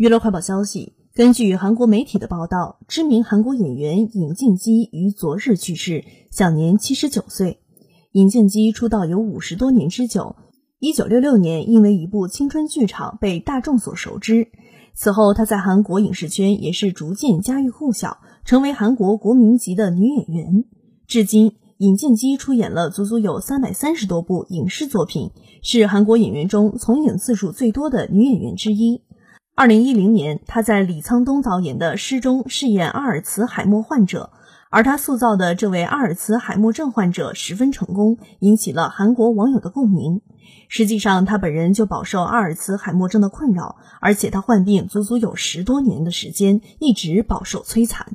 娱乐快报消息：根据韩国媒体的报道，知名韩国演员尹静基于昨日去世，享年七十九岁。尹静基出道有五十多年之久，一九六六年因为一部青春剧场被大众所熟知。此后，她在韩国影视圈也是逐渐家喻户晓，成为韩国国民级的女演员。至今，尹静基出演了足足有三百三十多部影视作品，是韩国演员中从影次数最多的女演员之一。二零一零年，他在李沧东导演的《诗》中饰演阿尔茨海默患者，而他塑造的这位阿尔茨海默症患者十分成功，引起了韩国网友的共鸣。实际上，他本人就饱受阿尔茨海默症的困扰，而且他患病足足有十多年的时间，一直饱受摧残。